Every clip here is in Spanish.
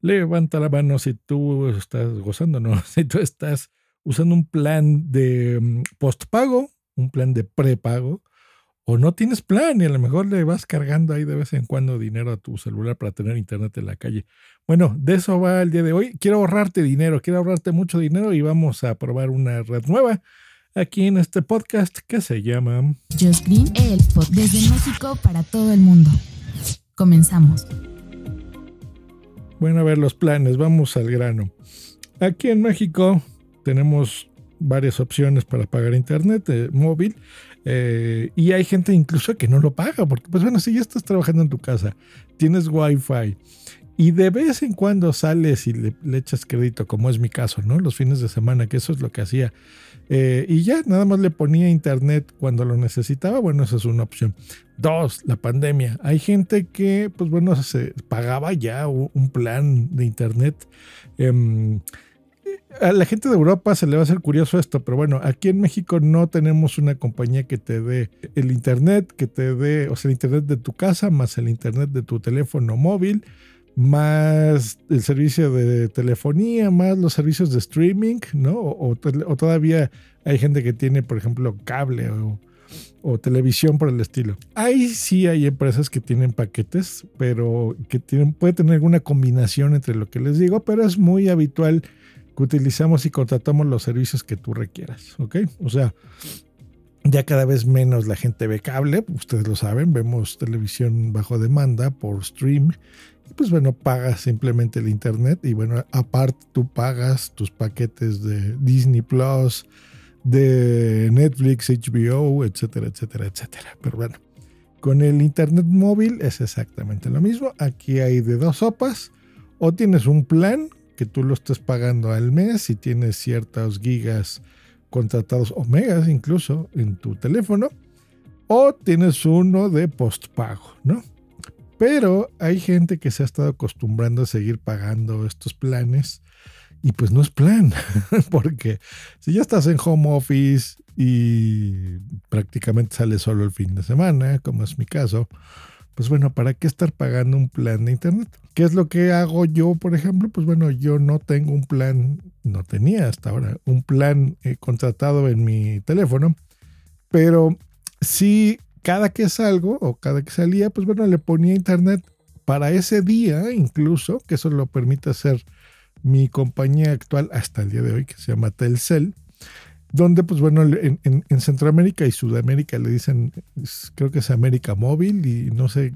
Levanta la mano si tú estás gozando, ¿no? Si tú estás usando un plan de mm, postpago, un plan de prepago, o no tienes plan y a lo mejor le vas cargando ahí de vez en cuando dinero a tu celular para tener internet en la calle. Bueno, de eso va el día de hoy. Quiero ahorrarte dinero, quiero ahorrarte mucho dinero y vamos a probar una red nueva aquí en este podcast que se llama Just Green, el pod desde México para todo el mundo. Comenzamos. Bueno, a ver los planes, vamos al grano. Aquí en México tenemos varias opciones para pagar internet eh, móvil eh, y hay gente incluso que no lo paga porque pues bueno, si ya estás trabajando en tu casa, tienes wifi y de vez en cuando sales y le, le echas crédito, como es mi caso, ¿no? Los fines de semana, que eso es lo que hacía. Eh, y ya, nada más le ponía internet cuando lo necesitaba. Bueno, esa es una opción. Dos, la pandemia. Hay gente que, pues bueno, se pagaba ya un plan de internet. Eh, a la gente de Europa se le va a hacer curioso esto, pero bueno, aquí en México no tenemos una compañía que te dé el internet, que te dé, o sea, el internet de tu casa, más el internet de tu teléfono móvil, más el servicio de telefonía, más los servicios de streaming, ¿no? O, o todavía hay gente que tiene, por ejemplo, cable o, televisión por el estilo. Ahí sí hay empresas que tienen paquetes, pero que tienen, puede tener alguna combinación entre lo que les digo, pero es muy habitual que utilizamos y contratamos los servicios que tú requieras, ¿ok? O sea, ya cada vez menos la gente ve cable, ustedes lo saben, vemos televisión bajo demanda por stream. Pues bueno, pagas simplemente el internet y bueno, aparte tú pagas tus paquetes de Disney Plus, de Netflix, HBO, etcétera, etcétera, etcétera. Pero bueno, con el internet móvil es exactamente lo mismo. Aquí hay de dos sopas. O tienes un plan que tú lo estés pagando al mes y tienes ciertos gigas contratados o megas incluso en tu teléfono. O tienes uno de postpago, ¿no? Pero hay gente que se ha estado acostumbrando a seguir pagando estos planes y pues no es plan, porque si ya estás en home office y prácticamente sales solo el fin de semana, como es mi caso, pues bueno, ¿para qué estar pagando un plan de internet? ¿Qué es lo que hago yo, por ejemplo? Pues bueno, yo no tengo un plan, no tenía hasta ahora un plan eh, contratado en mi teléfono, pero sí cada que salgo o cada que salía, pues bueno, le ponía internet para ese día incluso, que eso lo permite hacer mi compañía actual hasta el día de hoy, que se llama Telcel, donde pues bueno, en, en, Centroamérica y Sudamérica le dicen, creo que es América Móvil y no sé,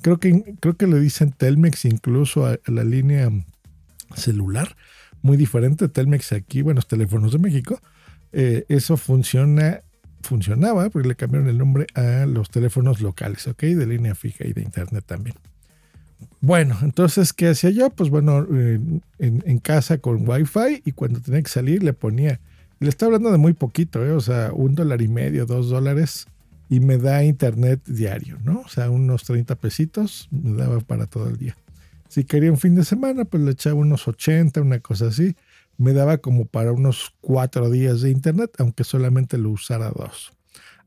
creo que, creo que le dicen Telmex incluso a, la línea celular, muy diferente, Telmex aquí, buenos teléfonos de México, eh, eso funciona, funcionaba, porque le cambiaron el nombre a los teléfonos locales, ¿ok? De línea fija y de internet también. Bueno, entonces, ¿qué hacía yo? Pues bueno, en, en, casa con Wi-Fi y cuando tenía que salir le ponía, le estoy hablando de muy poquito, ¿eh? o sea, un dólar y medio, dos dólares y me da internet diario, ¿no? O sea, unos 30 pesitos me daba para todo el día. Si quería un fin de semana, pues le echaba unos 80, una cosa así. Me daba como para unos cuatro días de internet, aunque solamente lo usara dos.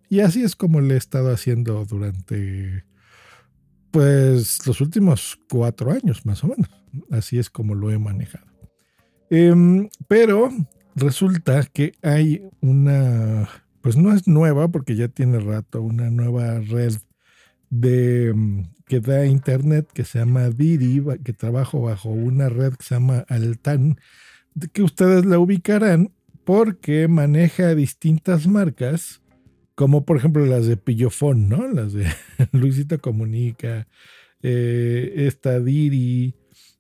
Y así es como le he estado haciendo durante pues los últimos cuatro años, más o menos. Así es como lo he manejado. Em, pero resulta que hay una, pues no es nueva porque ya tiene rato, una nueva red de em, que da internet que se llama Diri, que trabajo bajo una red que se llama Altan, que ustedes la ubicarán porque maneja distintas marcas como por ejemplo las de Pillofón, ¿no? Las de Luisita Comunica, eh, esta Diri,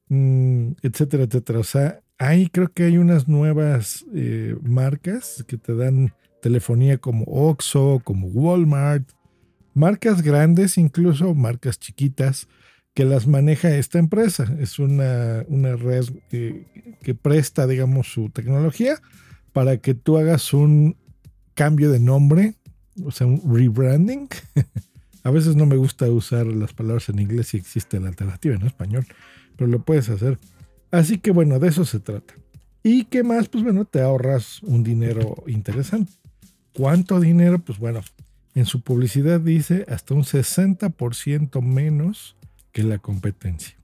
mm, etcétera, etcétera. O sea, ahí creo que hay unas nuevas eh, marcas que te dan telefonía como Oxxo, como Walmart, marcas grandes, incluso marcas chiquitas, que las maneja esta empresa. Es una, una red que, que presta, digamos, su tecnología para que tú hagas un cambio de nombre, o sea, un rebranding. A veces no me gusta usar las palabras en inglés si existe la alternativa en español, pero lo puedes hacer. Así que bueno, de eso se trata. ¿Y qué más? Pues bueno, te ahorras un dinero interesante. ¿Cuánto dinero? Pues bueno, en su publicidad dice hasta un 60% menos que la competencia.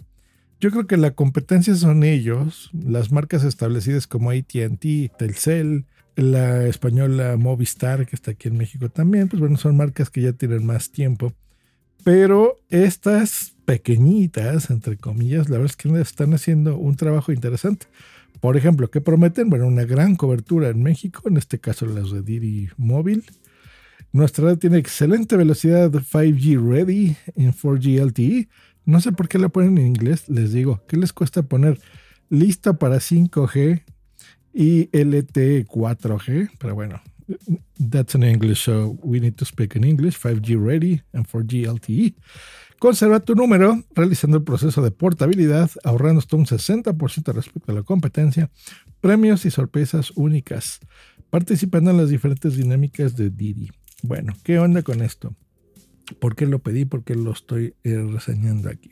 Yo creo que la competencia son ellos, las marcas establecidas como ATT, Telcel, la española Movistar, que está aquí en México también, pues bueno, son marcas que ya tienen más tiempo. Pero estas pequeñitas, entre comillas, la verdad es que están haciendo un trabajo interesante. Por ejemplo, ¿qué prometen? Bueno, una gran cobertura en México, en este caso las de Didi Móvil. Nuestra red tiene excelente velocidad 5G ready en 4G LTE. No sé por qué la ponen en inglés, les digo, ¿qué les cuesta poner lista para 5G y LTE 4G? Pero bueno, that's in English, so we need to speak in English. 5G ready and 4G LTE. Conserva tu número realizando el proceso de portabilidad, ahorrando hasta un 60% respecto a la competencia, premios y sorpresas únicas, participando en las diferentes dinámicas de Didi. Bueno, ¿qué onda con esto? ¿Por qué lo pedí? ¿Por qué lo estoy eh, reseñando aquí?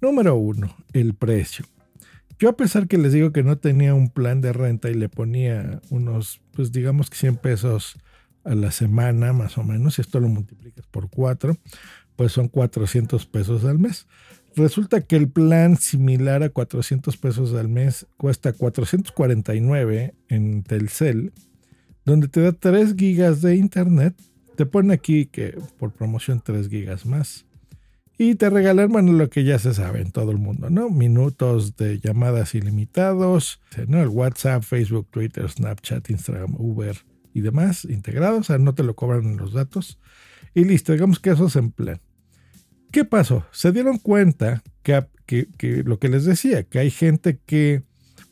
Número uno, el precio. Yo a pesar que les digo que no tenía un plan de renta y le ponía unos, pues digamos que 100 pesos a la semana más o menos, y esto lo multiplicas por 4, pues son 400 pesos al mes. Resulta que el plan similar a 400 pesos al mes cuesta 449 en Telcel, donde te da 3 gigas de internet. Te pone aquí que por promoción 3 gigas más. Y te regalan, bueno, lo que ya se sabe en todo el mundo, ¿no? Minutos de llamadas ilimitados, ¿no? El WhatsApp, Facebook, Twitter, Snapchat, Instagram, Uber y demás integrados. O sea, no te lo cobran en los datos. Y listo, digamos que eso es en plan. ¿Qué pasó? Se dieron cuenta que, que, lo que les decía, que hay gente que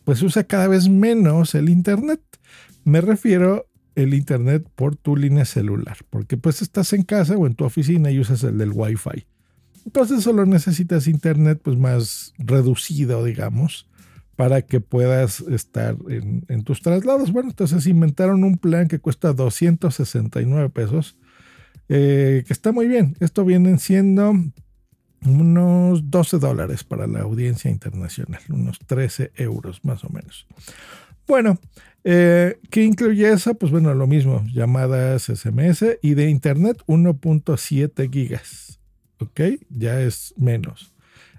pues usa cada vez menos el Internet. Me refiero el Internet por tu línea celular, porque pues estás en casa o en tu oficina y usas el del Wi-Fi. Entonces solo necesitas Internet pues más reducido, digamos, para que puedas estar en, tus traslados. Bueno, entonces inventaron un plan que cuesta 269 pesos eh, que está muy bien. Esto vienen siendo unos 12 dólares para la audiencia internacional, unos 13 euros más o menos. Bueno, eh, ¿qué incluye eso? Pues bueno, lo mismo, llamadas SMS y de internet 1.7 gigas. ¿Ok? Ya es menos.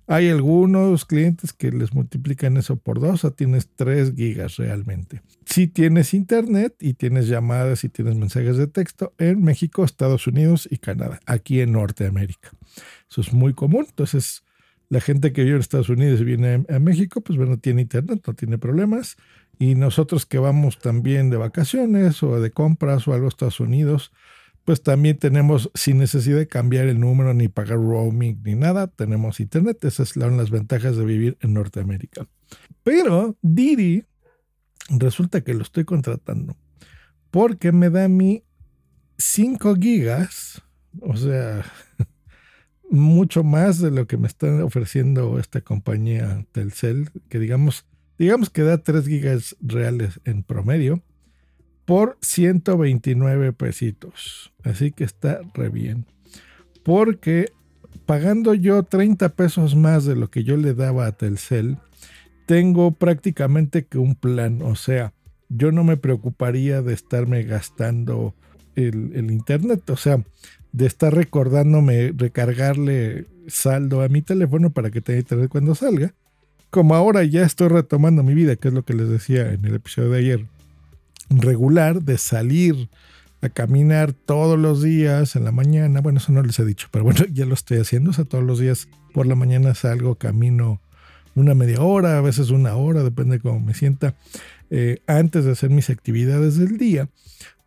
Hay algunos clientes que les multiplican eso por dos, o tienes 3 gigas realmente. Si tienes internet y tienes llamadas y tienes mensajes de texto en México, Estados Unidos y Canadá, aquí en Norteamérica. Eso es muy común. Entonces, la gente que vive en Estados Unidos y viene a México, pues bueno, tiene internet, no tiene problemas. Y nosotros que vamos también de vacaciones o de compras o algo a Estados Unidos, pues también tenemos, sin necesidad de cambiar el número ni pagar roaming ni nada, tenemos internet. Esas son las ventajas de vivir en Norteamérica. Pero Didi, resulta que lo estoy contratando porque me da mí 5 gigas, o sea, mucho más de lo que me están ofreciendo esta compañía Telcel, que digamos, digamos que da 3 gigas reales en promedio por 129 pesitos. Así que está re bien. Porque pagando yo 30 pesos más de lo que yo le daba a Telcel, tengo prácticamente que un plan. O sea, yo no me preocuparía de estarme gastando el, el internet. O sea, de estar recordándome recargarle saldo a mi teléfono para que tenga internet cuando salga. Como ahora ya estoy retomando mi vida, que es lo que les decía en el episodio de ayer regular de salir a caminar todos los días en la mañana. Bueno, eso no les he dicho, pero bueno, ya lo estoy haciendo. O sea, todos los días por la mañana salgo, camino una media hora, a veces una hora, depende de cómo me sienta, eh, antes de hacer mis actividades del día.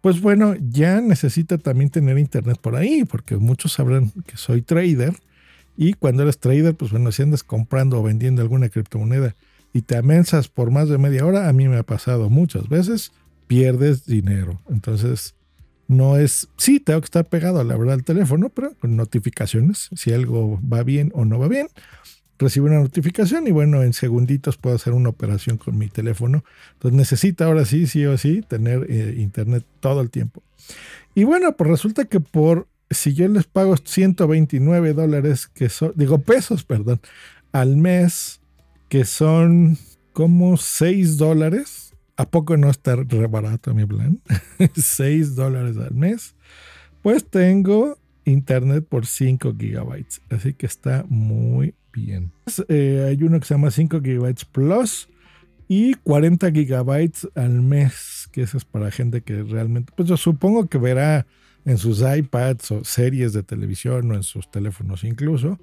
Pues bueno, ya necesita también tener internet por ahí, porque muchos sabrán que soy trader. Y cuando eres trader, pues bueno, si andas comprando o vendiendo alguna criptomoneda y te amensas por más de media hora, a mí me ha pasado muchas veces pierdes dinero. Entonces, No es, sí, tengo que estar pegado la verdad al teléfono, pero con notificaciones, si algo va bien o no va bien, recibo una notificación y bueno, en segunditos puedo hacer una operación con mi teléfono. Entonces necesita ahora sí, sí o sí, tener eh, internet todo el tiempo. Y bueno, pues resulta que por, si yo les pago 129 dólares, que son, digo pesos, perdón, al mes, que son como 6 dólares, ¿A poco no está re barato mi plan? 6 dólares al mes. Pues tengo internet por 5 gigabytes. Así que está muy bien. Eh, hay uno que se llama 5 gigabytes plus y 40 gigabytes al mes. Que eso es para gente que realmente, pues yo supongo que verá en sus iPads o series de televisión o en sus teléfonos incluso.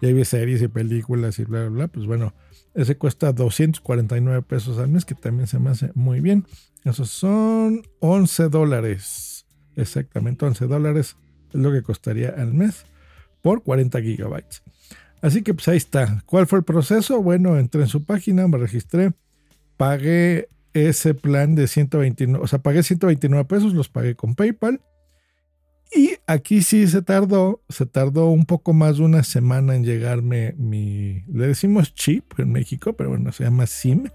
Y hay series y películas y bla, bla, bla. Pues bueno, ese cuesta 249 pesos al mes, que también se me hace muy bien. Esos son 11 dólares. Exactamente, 11 dólares es lo que costaría al mes por 40 gigabytes. Así que pues ahí está. ¿Cuál fue el proceso? Bueno, entré en su página, me registré, pagué ese plan de 129, o sea, pagué 129 pesos, los pagué con PayPal y aquí sí se tardó, se tardó un poco más de una semana en llegarme mi, le decimos chip en México, pero bueno, se llama SIM.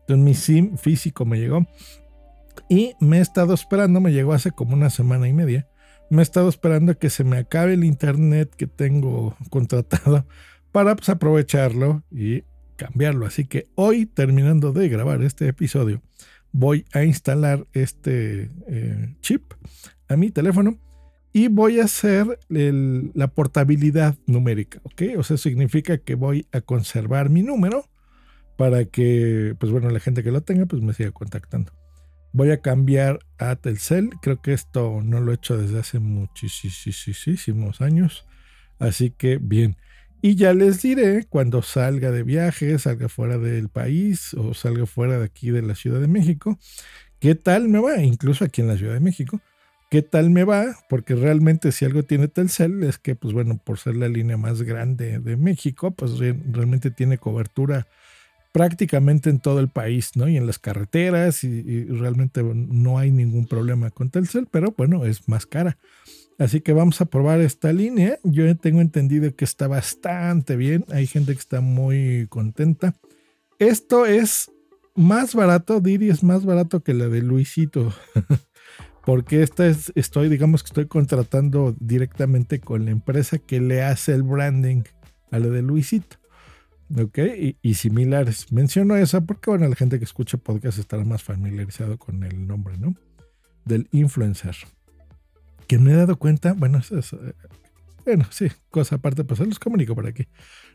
Entonces mi SIM físico me llegó y me he estado esperando, me llegó hace como una semana y media. Me he estado esperando que se me acabe el internet que tengo contratado para pues, aprovecharlo y cambiarlo. Así que hoy, terminando de grabar este episodio, voy a instalar este eh, chip a mi teléfono y voy a hacer la portabilidad numérica, ¿ok? O sea, significa que voy a conservar mi número para que, pues bueno, la gente que lo tenga, pues me siga contactando. Voy a cambiar a Telcel, creo que esto no lo he hecho desde hace muchísimos años, así que bien. Y ya les diré cuando salga de viaje, salga fuera del país o salga fuera de aquí de la Ciudad de México, qué tal me va, incluso aquí en la Ciudad de México qué tal me va, porque realmente si algo tiene Telcel es que, pues bueno, por ser la línea más grande de México, pues realmente tiene cobertura prácticamente en todo el país, ¿no? Y en las carreteras y, realmente no hay ningún problema con Telcel, pero bueno, es más cara. Así que vamos a probar esta línea. Yo tengo entendido que está bastante bien. Hay gente que está muy contenta. Esto es más barato, Diri es más barato que la de Luisito. porque esta es, estoy, digamos que estoy contratando directamente con la empresa que le hace el branding a la de Luisito. ¿Ok? Y, similares. Menciono esa porque, bueno, la gente que escucha podcast estará más familiarizado con el nombre, ¿no? Del influencer. Que me he dado cuenta, bueno, es, eh, bueno, sí, cosa aparte, pues se los comunico por aquí.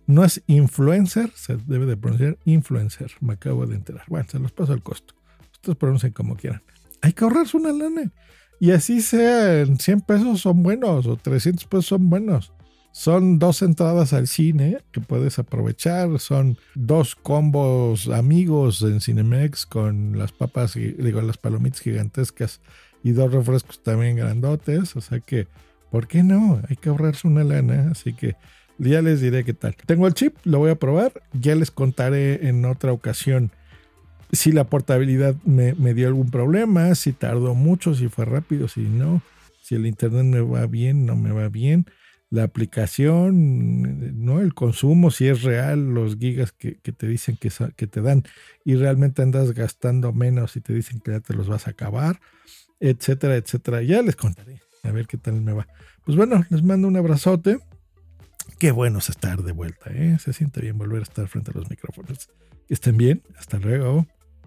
No es influencer, se debe de pronunciar influencer. Me acabo de enterar. Bueno, se los paso al costo. Ustedes pronuncien como quieran hay que ahorrarse una lana. Y así sean 100 pesos son buenos o 300 pesos son buenos. Son dos entradas al cine que puedes aprovechar. Son dos combos amigos en Cinemex con las papas, digo, las palomitas gigantescas y dos refrescos también grandotes. O sea que, ¿por qué no? Hay que ahorrarse una lana. Así que ya les diré qué tal. Tengo el chip, lo voy a probar. Ya les contaré en otra ocasión si la portabilidad me, dio algún problema, si tardó mucho, si fue rápido, si no, si el internet me va bien, no me va bien, la aplicación, ¿no? El consumo, si es real, los gigas que, te dicen que, te dan y realmente andas gastando menos y te dicen que ya te los vas a acabar, etcétera, etcétera. Ya les contaré, a ver qué tal me va. Pues bueno, les mando un abrazote. Qué bueno es estar de vuelta, ¿eh? Se siente bien volver a estar frente a los micrófonos. Estén bien, hasta luego.